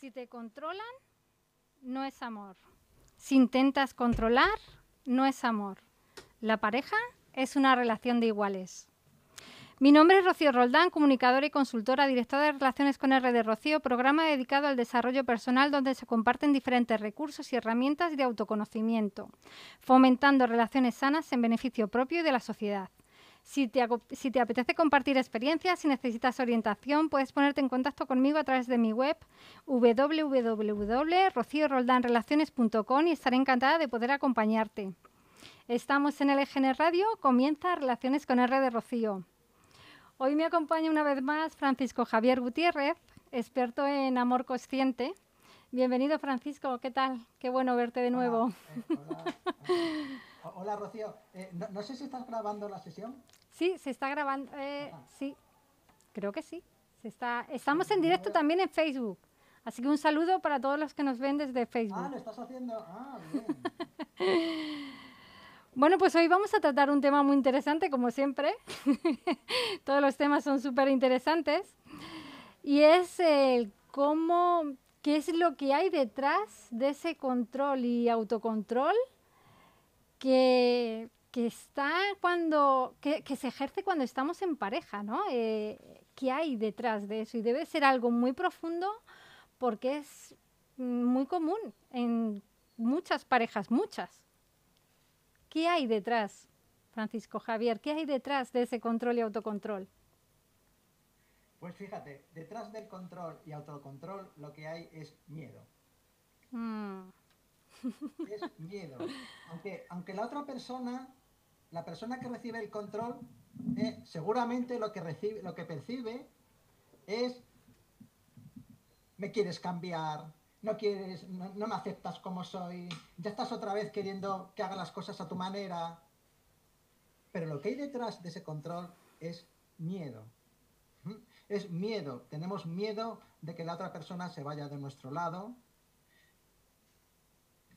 Si te controlan, no es amor. Si intentas controlar, no es amor. La pareja es una relación de iguales. Mi nombre es Rocío Roldán, comunicadora y consultora, directora de Relaciones con R de Rocío, programa dedicado al desarrollo personal donde se comparten diferentes recursos y herramientas de autoconocimiento, fomentando relaciones sanas en beneficio propio y de la sociedad. Si te, si te, apetece compartir experiencias, si necesitas orientación, puedes ponerte en contacto conmigo a través de mi web www.rocioroldanrelaciones.com y estaré encantada de poder acompañarte. Estamos en el EGN Radio, comienza Relaciones con R de Rocío. Hoy me acompaña una vez más Francisco Javier Gutiérrez, experto en amor consciente. Bienvenido Francisco, ¿qué tal? Qué bueno verte de nuevo. Hola, hola, hola Rocío, eh, no, no, sé si estás grabando la sesión. Sí, se está grabando, eh, sí, creo que sí. Se está, estamos en directo también en Facebook, así que un saludo para todos los que nos ven desde Facebook. Ah, lo estás haciendo, ah, bien. Bueno, pues hoy vamos a tratar un tema muy interesante, como siempre. Todos los temas son súper interesantes. Y es el cómo, qué es lo que hay detrás de ese control y autocontrol que, que está cuando, que, que, se ejerce cuando estamos en pareja, ¿no? Eh, ¿Qué hay detrás de eso? Y debe ser algo muy profundo porque es muy común en muchas parejas, muchas. ¿Qué hay detrás, Francisco Javier? ¿Qué hay detrás de ese control y autocontrol? Pues fíjate, detrás del control y autocontrol lo que hay es miedo. Mm. Es miedo. Aunque, aunque la otra persona, la persona que recibe el control, eh, seguramente lo que, recibe, lo que percibe es, me quieres cambiar, no quieres, no, no, me aceptas como soy, ya estás otra vez queriendo que haga las cosas a tu manera. Pero lo que hay detrás de ese control es miedo. Es miedo. Tenemos miedo de que la otra persona se vaya de nuestro lado.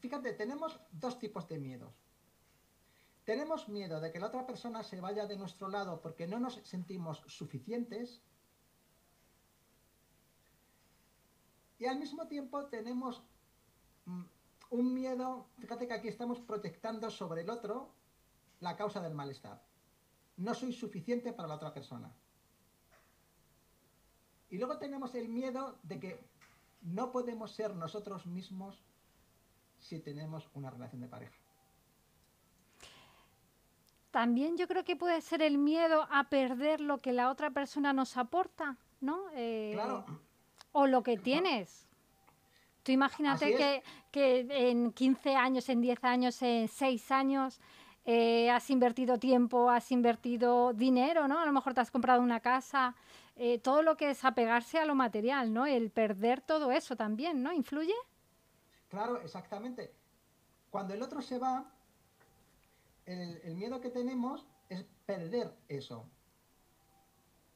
Fíjate, tenemos dos tipos de miedos. Tenemos miedo de que la otra persona se vaya de nuestro lado porque no nos sentimos suficientes Y al mismo tiempo tenemos mm, un miedo, fíjate que aquí estamos proyectando sobre el otro la causa del malestar. No soy suficiente para la otra persona. Y luego tenemos el miedo de que no podemos ser nosotros mismos si tenemos una relación de pareja. También yo creo que puede ser el miedo a perder lo que la otra persona nos aporta, ¿no? Eh, claro o lo que tienes. Tú imagínate que, que, en 15 años, en 10 años, en 6 años eh, has invertido tiempo, has invertido dinero, ¿no? A lo mejor te has comprado una casa, eh, todo lo que es apegarse a lo material, ¿no? El perder todo eso también, ¿no? ¿Influye? Claro, exactamente. Cuando el otro se va, el, miedo que tenemos es perder eso.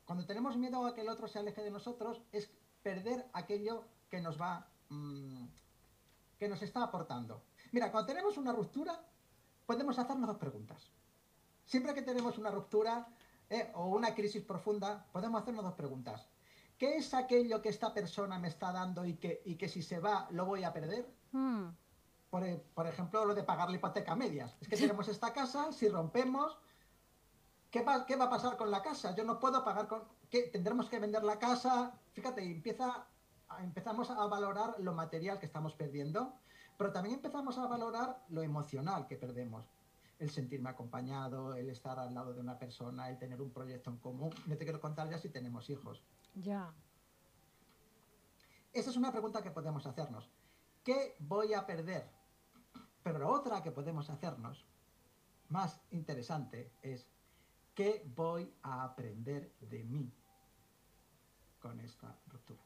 Cuando tenemos miedo a que el otro se aleje de nosotros, es perder aquello que nos va, mmm, que nos está aportando. Mira, cuando tenemos una ruptura, podemos hacernos dos preguntas. Siempre que tenemos una ruptura eh, o una crisis profunda, podemos hacernos dos preguntas. ¿Qué es aquello que esta persona me está dando y que, y que si se va lo voy a perder? Hmm. Por, por, ejemplo, lo de pagar la hipoteca a medias. Es que tenemos esta casa, si rompemos, ¿qué va, ¿qué va a pasar con la casa? Yo no puedo pagar con que tendremos que vender la casa. Fíjate, empieza, empezamos a valorar lo material que estamos perdiendo, pero también empezamos a valorar lo emocional que perdemos. El sentirme acompañado, el estar al lado de una persona, el tener un proyecto en común. No te quiero contar ya si tenemos hijos. Ya. Esa es una pregunta que podemos hacernos. ¿Qué voy a perder? Pero otra que podemos hacernos, más interesante, es ¿Qué voy a aprender de mí con esta ruptura?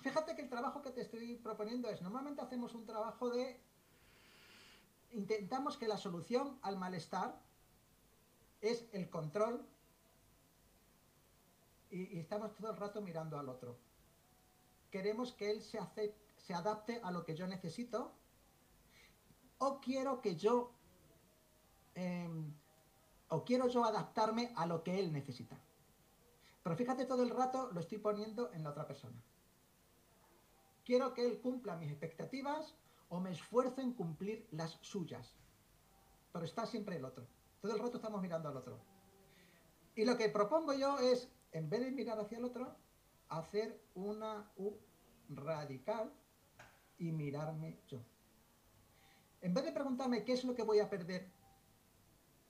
Fíjate que el trabajo que te estoy proponiendo es, normalmente hacemos un trabajo de, intentamos que la solución al malestar es el control y, y estamos todo el rato mirando al otro. Queremos que él se, hace, se adapte a lo que yo necesito o quiero que yo... Eh, o quiero yo adaptarme a lo que él necesita. Pero fíjate todo el rato lo estoy poniendo en la otra persona. quiero que él cumpla mis expectativas o me esfuerzo en cumplir las suyas. Pero está siempre el otro. Todo el rato estamos mirando al otro. Y lo que propongo yo es, en vez de mirar hacia el otro, hacer una U radical y mirarme yo. En vez de preguntarme qué es lo que voy a perder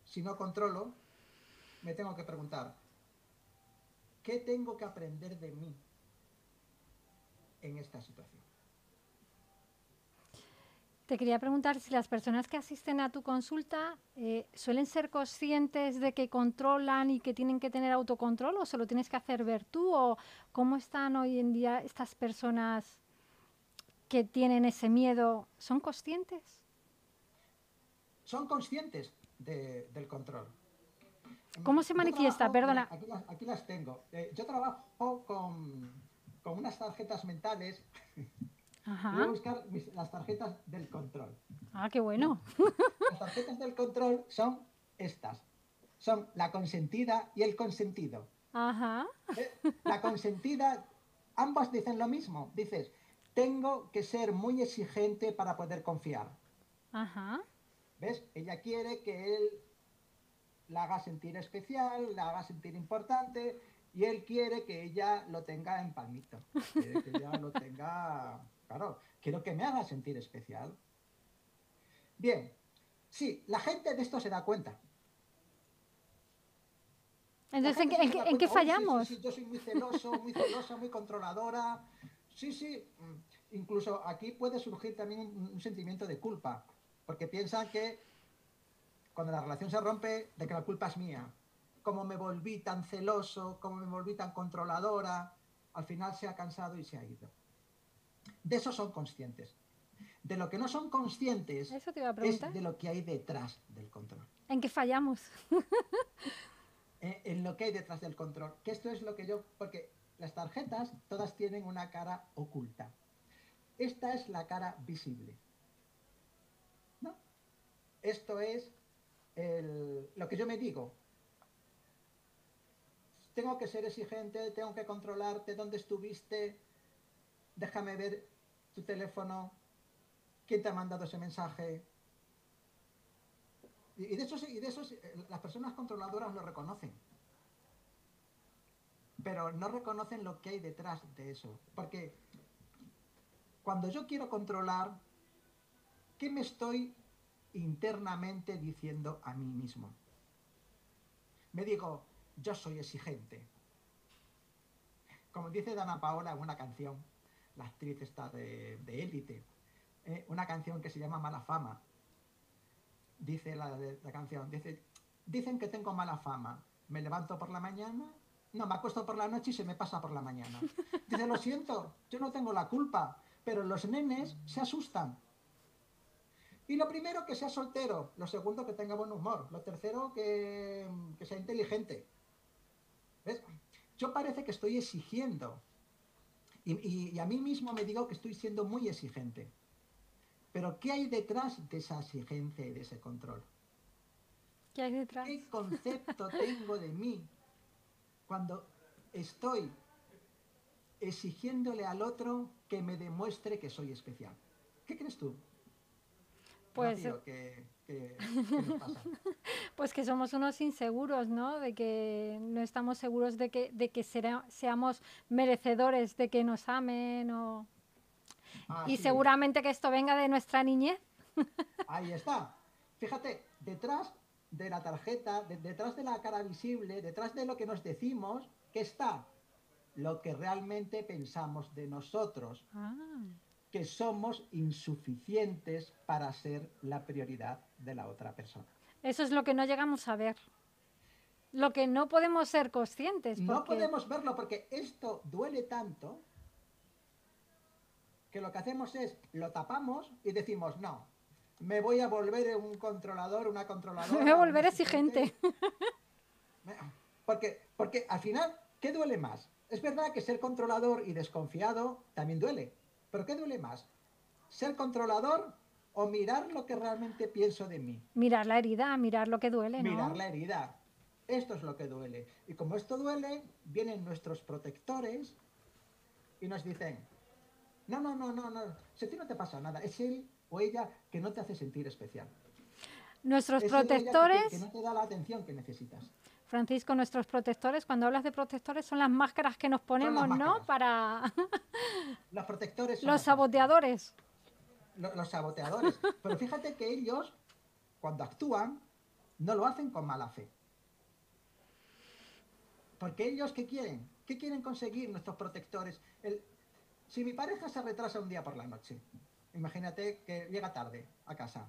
si no controlo, me tengo que preguntar, ¿qué tengo que aprender de mí en esta situación? Te quería preguntar si las personas que asisten a tu consulta eh, suelen ser conscientes de que controlan y que tienen que tener autocontrol o se lo tienes que hacer ver tú o cómo están hoy en día estas personas que tienen ese miedo, ¿son conscientes? Son conscientes del control. ¿Cómo se manifiesta? Perdona. Aquí las, tengo. Eh, yo trabajo con, con unas tarjetas mentales Voy a buscar las tarjetas del control. Ah, qué bueno. Las tarjetas del control son estas. Son la consentida y el consentido. Ajá. Eh, la consentida, ambas dicen lo mismo. Dices, tengo que ser muy exigente para poder confiar. Ajá. ¿Ves? Ella quiere que él la haga sentir especial, la haga sentir importante y él quiere que ella lo tenga en palmito. Quiere que ella lo tenga Claro, quiero que me haga sentir especial. Bien, sí, la gente de esto se da cuenta. Entonces, ¿en, qué, fallamos? sí, yo soy muy celoso, muy celosa, muy controladora. Sí, sí, mm, incluso aquí puede surgir también un, sentimiento de culpa, porque piensan que cuando la relación se rompe, de que la culpa es mía. Como me volví tan celoso, como me volví tan controladora, al final se ha cansado y se ha ido. De eso son conscientes. De lo que no son conscientes es de lo que hay detrás del control. ¿En qué fallamos? Eh, en, lo que hay detrás del control. Que esto es lo que yo... Porque las tarjetas todas tienen una cara oculta. Esta es la cara visible. ¿No? Esto es lo que yo me digo. Tengo que ser exigente, tengo que controlarte, dónde estuviste, déjame ver tu teléfono, quién te ha mandado ese mensaje. Y, de eso, y de eso eh, las personas controladoras lo reconocen. Pero no reconocen lo que hay detrás de eso. Porque cuando yo quiero controlar, ¿qué me estoy internamente diciendo a mí mismo? Me digo, yo soy exigente. Como dice Dana Paola en una canción, la actriz está de élite. Eh, una canción que se llama Mala Fama. Dice la, la canción, dice, dicen que tengo mala fama. Me levanto por la mañana, no, me acuesto por la noche y se me pasa por la mañana. Dice, lo siento, yo no tengo la culpa, pero los nenes se asustan. Y lo primero, que sea soltero. Lo segundo, que tenga buen humor. Lo tercero, que, que sea inteligente. ¿Ves? Yo parece que estoy exigiendo y, a mí mismo me digo que estoy siendo muy exigente. Pero ¿qué hay detrás de esa exigencia y de ese control? ¿Qué hay detrás? ¿Qué concepto tengo de mí cuando estoy exigiéndole al otro que me demuestre que soy especial? ¿Qué crees tú? Pues, pues que somos unos inseguros, ¿no? De que no estamos seguros de que, de que seamos merecedores de que nos amen o... y seguramente que esto venga de nuestra niñez. Ahí está. Fíjate, detrás de la tarjeta, detrás de la cara visible, detrás de lo que nos decimos, ¿qué está? Lo que realmente pensamos de nosotros. Ah que somos insuficientes para ser la prioridad de la otra persona. Eso es lo que no llegamos a ver. Lo que no podemos ser conscientes. No podemos verlo porque esto duele tanto que lo que hacemos es lo tapamos y decimos, no, me voy a volver un controlador, una controladora. Me voy a volver exigente. Porque, porque al final, ¿qué duele más? Es verdad que ser controlador y desconfiado también duele, ¿Pero qué duele más? ¿Ser controlador o mirar lo que realmente pienso de mí? Mirar la herida, mirar lo que duele, ¿no? Mirar la herida. Esto es lo que duele. Y como esto duele, vienen nuestros protectores y nos dicen, No, no, no, no, no. Si a ti no te pasa nada, es él o ella que no te hace sentir especial. Nuestros Es que protectores, que no te da la atención que necesitas. Francisco, nuestros protectores, cuando hablas de protectores, son las máscaras que nos ponemos, ¿no? Para Los protectores son los saboteadores. lo- los saboteadores. Pero fíjate que ellos, cuando actúan, no lo hacen con mala fe. Porque ellos, ¿qué quieren? ¿Qué quieren conseguir nuestros protectores? El- si mi pareja se retrasa un día por la noche, imagínate que llega tarde a casa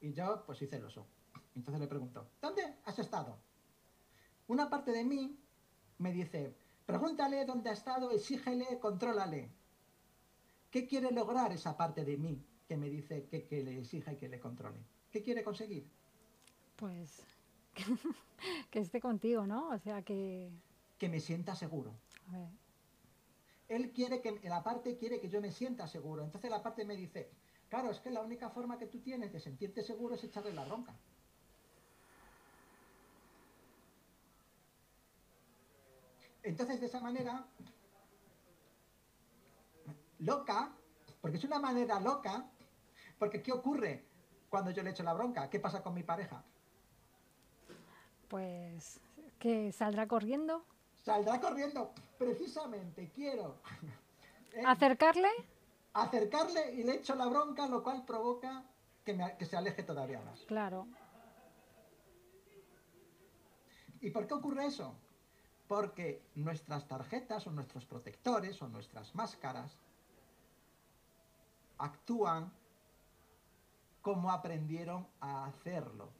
y yo, pues, soy celoso. Entonces le pregunto, ¿dónde has estado? Una parte de mí me dice, pregúntale dónde ha estado, exígele, contrólale. ¿Qué quiere lograr esa parte de mí que me dice que, que le exija y que le controle? ¿Qué quiere conseguir? Pues que esté contigo, ¿no? O sea que... Que me sienta seguro. a ver, Él quiere que, la parte quiere que yo me sienta seguro. Entonces la parte me dice, claro, es que la única forma que tú tienes de sentirte seguro es echarle la bronca. Entonces de esa manera, loca, porque es una manera loca, porque ¿qué ocurre cuando yo le echo la bronca? ¿Qué pasa con mi pareja? pues que saldrá corriendo. Saldrá corriendo. Precisamente quiero eh, Acercarle, acercarle y le echo la bronca, lo cual provoca que, me- que se aleje todavía más. claro. ¿Y por qué ocurre eso? Porque nuestras tarjetas o nuestros protectores o nuestras máscaras actúan como aprendieron a hacerlo.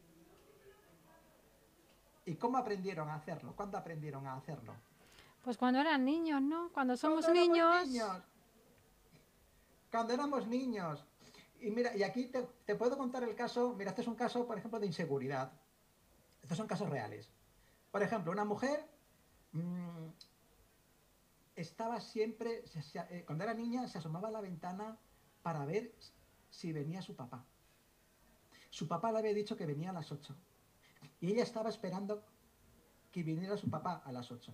¿Y cómo aprendieron a hacerlo? ¿Cuándo aprendieron a hacerlo? Pues cuando eran niños, ¿no? Cuando somos Cuando niños, Cuando éramos niños. Y mira, y aquí te, te puedo contar el caso, mira, este es un caso, por ejemplo, de inseguridad. Estos son casos reales. Por ejemplo, una mujer mm, estaba siempre, se- se- eh, cuando era niña, se asomaba a la ventana para ver si venía su papá. Su papá le había dicho que venía a las 8. Y ella estaba esperando que viniera su papá a las 8.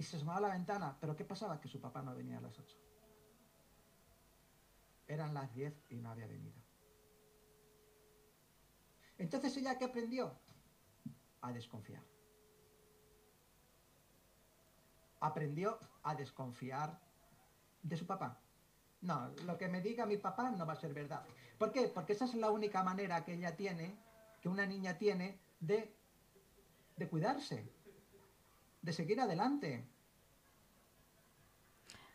Y se asomaba a la ventana, pero ¿qué pasaba? Que su papá no venía a las 8. Eran las 10 y no había venido. Entonces ella qué aprendió? A desconfiar. Aprendió a desconfiar de su papá. No, lo que me diga mi papá no va a ser verdad. ¿Por qué? Porque esa es la única manera que ella tiene, que una niña tiene, de, de cuidarse, de seguir adelante.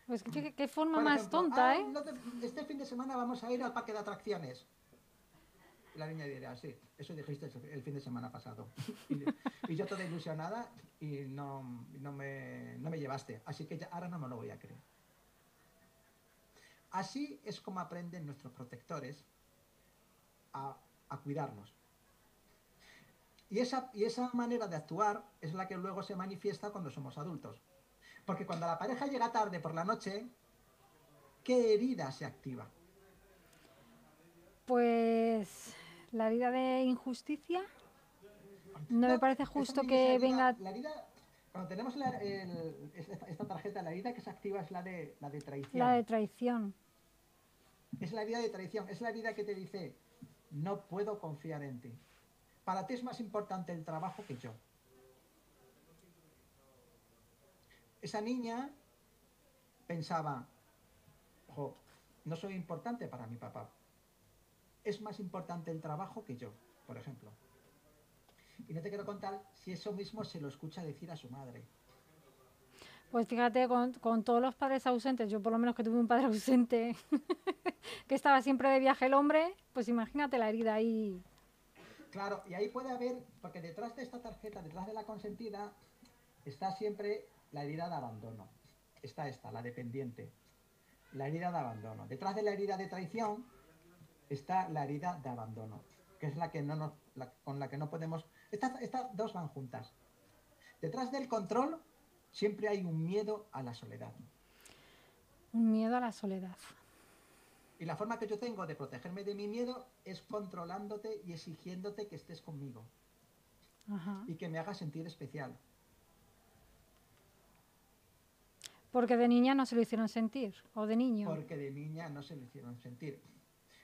pues qué, qué forma más tonta, "Ah, ¿eh? no te- este fin de semana vamos a ir al parque de atracciones. La niña dirá, sí, eso dijiste el- el fin de semana pasado. Y, y yo toda ilusionada y no, no, me, no me llevaste. Así que ya, ahora no me lo voy a creer. Así es como aprenden nuestros protectores a, a cuidarnos. Y esa, y esa manera de actuar es la que luego se manifiesta cuando somos adultos. Porque cuando la pareja llega tarde por la noche, ¿qué herida se activa? Pues la herida de injusticia. No me parece justo que herida- venga- La herida, cuando tenemos la- el- esta, esta tarjeta, la herida que se activa es la de, la de traición. La de traición. Es la herida de traición, es la herida que te dice, no puedo confiar en ti. Para ti es más importante el trabajo que yo. Esa niña pensaba, "Jo, no soy importante para mi papá. Es más importante el trabajo que yo, por ejemplo. Y no te quiero contar si eso mismo se lo escucha decir a su madre. Pues fíjate, con, con todos los padres ausentes, yo por lo menos que tuve un padre ausente, que estaba siempre de viaje el hombre, pues imagínate la herida ahí. Claro, y ahí puede haber, porque detrás de esta tarjeta, detrás de la consentida, está siempre la herida de abandono. Está esta, la dependiente. La herida de abandono. Detrás de la herida de traición está la herida de abandono, que es la que no nos, con la que no podemos. Estas dos van juntas. Detrás del control siempre hay un miedo a la soledad. Un miedo a la soledad. Y la forma que yo tengo de protegerme de mi miedo es controlándote y exigiéndote que estés conmigo Ajá. y que me hagas sentir especial. Porque de niña no se lo hicieron sentir, o de niño. Porque de niña no se lo hicieron sentir.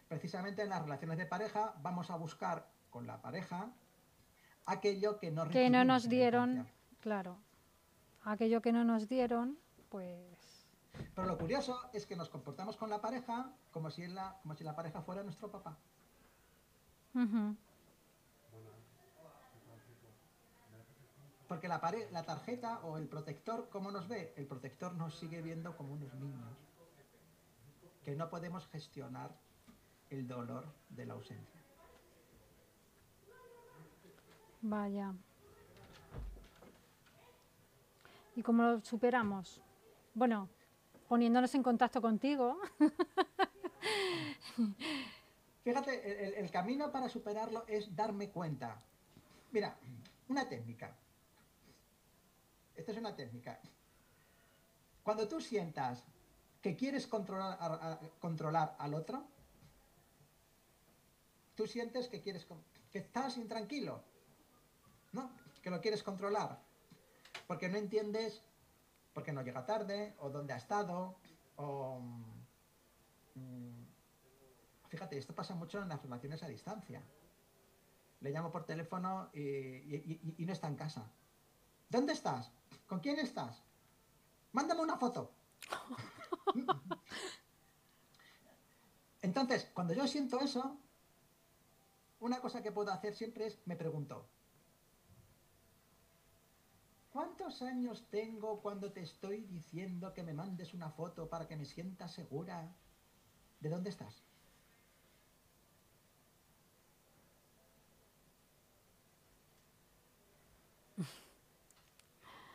Precisamente en las relaciones de pareja vamos a buscar con la pareja aquello que no, que no nos dieron, claro, aquello que no nos dieron, pues... Pero lo curioso es que nos comportamos con la pareja como si, la, como si la pareja fuera nuestro papá. Porque la, la tarjeta o el protector, ¿cómo nos ve? El protector nos sigue viendo como unos niños. Que no podemos gestionar el dolor de la ausencia. Vaya. ¿Y cómo lo superamos? Bueno, poniéndonos en contacto contigo. Fíjate, el, camino para superarlo es darme cuenta. Mira, una técnica. Esta es una técnica. Cuando tú sientas que quieres controlar, controlar al otro, tú sientes que quieres que estás intranquilo, ¿no? Que lo quieres controlar. Porque no entiendes por qué no llega tarde, o dónde ha estado, o... Mm, fíjate, esto pasa mucho en las relaciones a distancia. Le llamo por teléfono y, no está en casa. ¿Dónde estás? ¿Con quién estás? Mándame una foto. Entonces, cuando yo siento eso, una cosa que puedo hacer siempre es, me pregunto, ¿Cuántos años tengo cuando te estoy diciendo que me mandes una foto para que me sienta segura? ¿De dónde estás?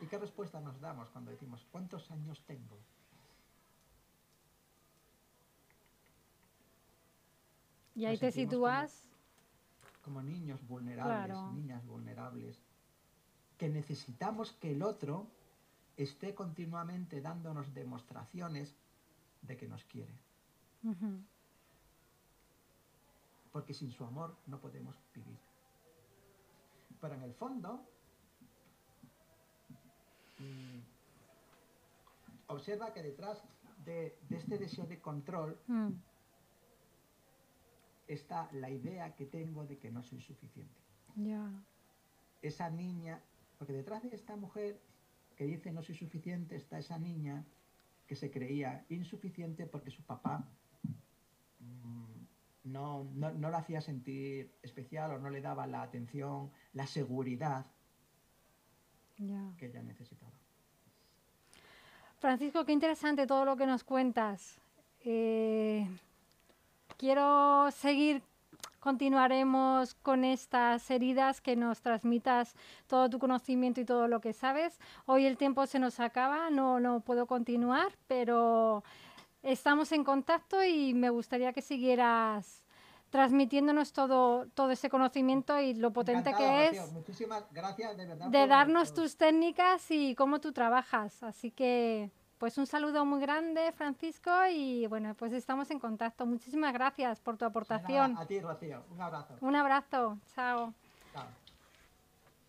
¿Y qué respuesta nos damos cuando decimos cuántos años tengo? Y ahí te sitúas como, niños vulnerables, niñas vulnerables que necesitamos que el otro esté continuamente dándonos demostraciones de que nos quiere. Porque sin su amor no podemos vivir. Pero en el fondo, mm, observa que detrás de, este deseo de control mm. está la idea que tengo de que no soy suficiente. Esa niña porque detrás de esta mujer que dice no soy suficiente está esa niña que se creía insuficiente porque su papá mm, no, no, no la hacía sentir especial o no le daba la atención, la seguridad que ella necesitaba. Francisco, qué interesante todo lo que nos cuentas. Eh, quiero seguir continuaremos con estas heridas, que nos transmitas todo tu conocimiento y todo lo que sabes. Hoy el tiempo se nos acaba, no, no puedo continuar, pero estamos en contacto y me gustaría que siguieras transmitiéndonos todo, todo ese conocimiento y lo potente que es Muchísimas gracias de, verdad de darnos tus técnicas y cómo tú trabajas. Así que pues un saludo muy grande, Francisco, y bueno, pues estamos en contacto. Muchísimas gracias por tu aportación. a ti, Rocío. Un abrazo. Un abrazo. Chao. Chao.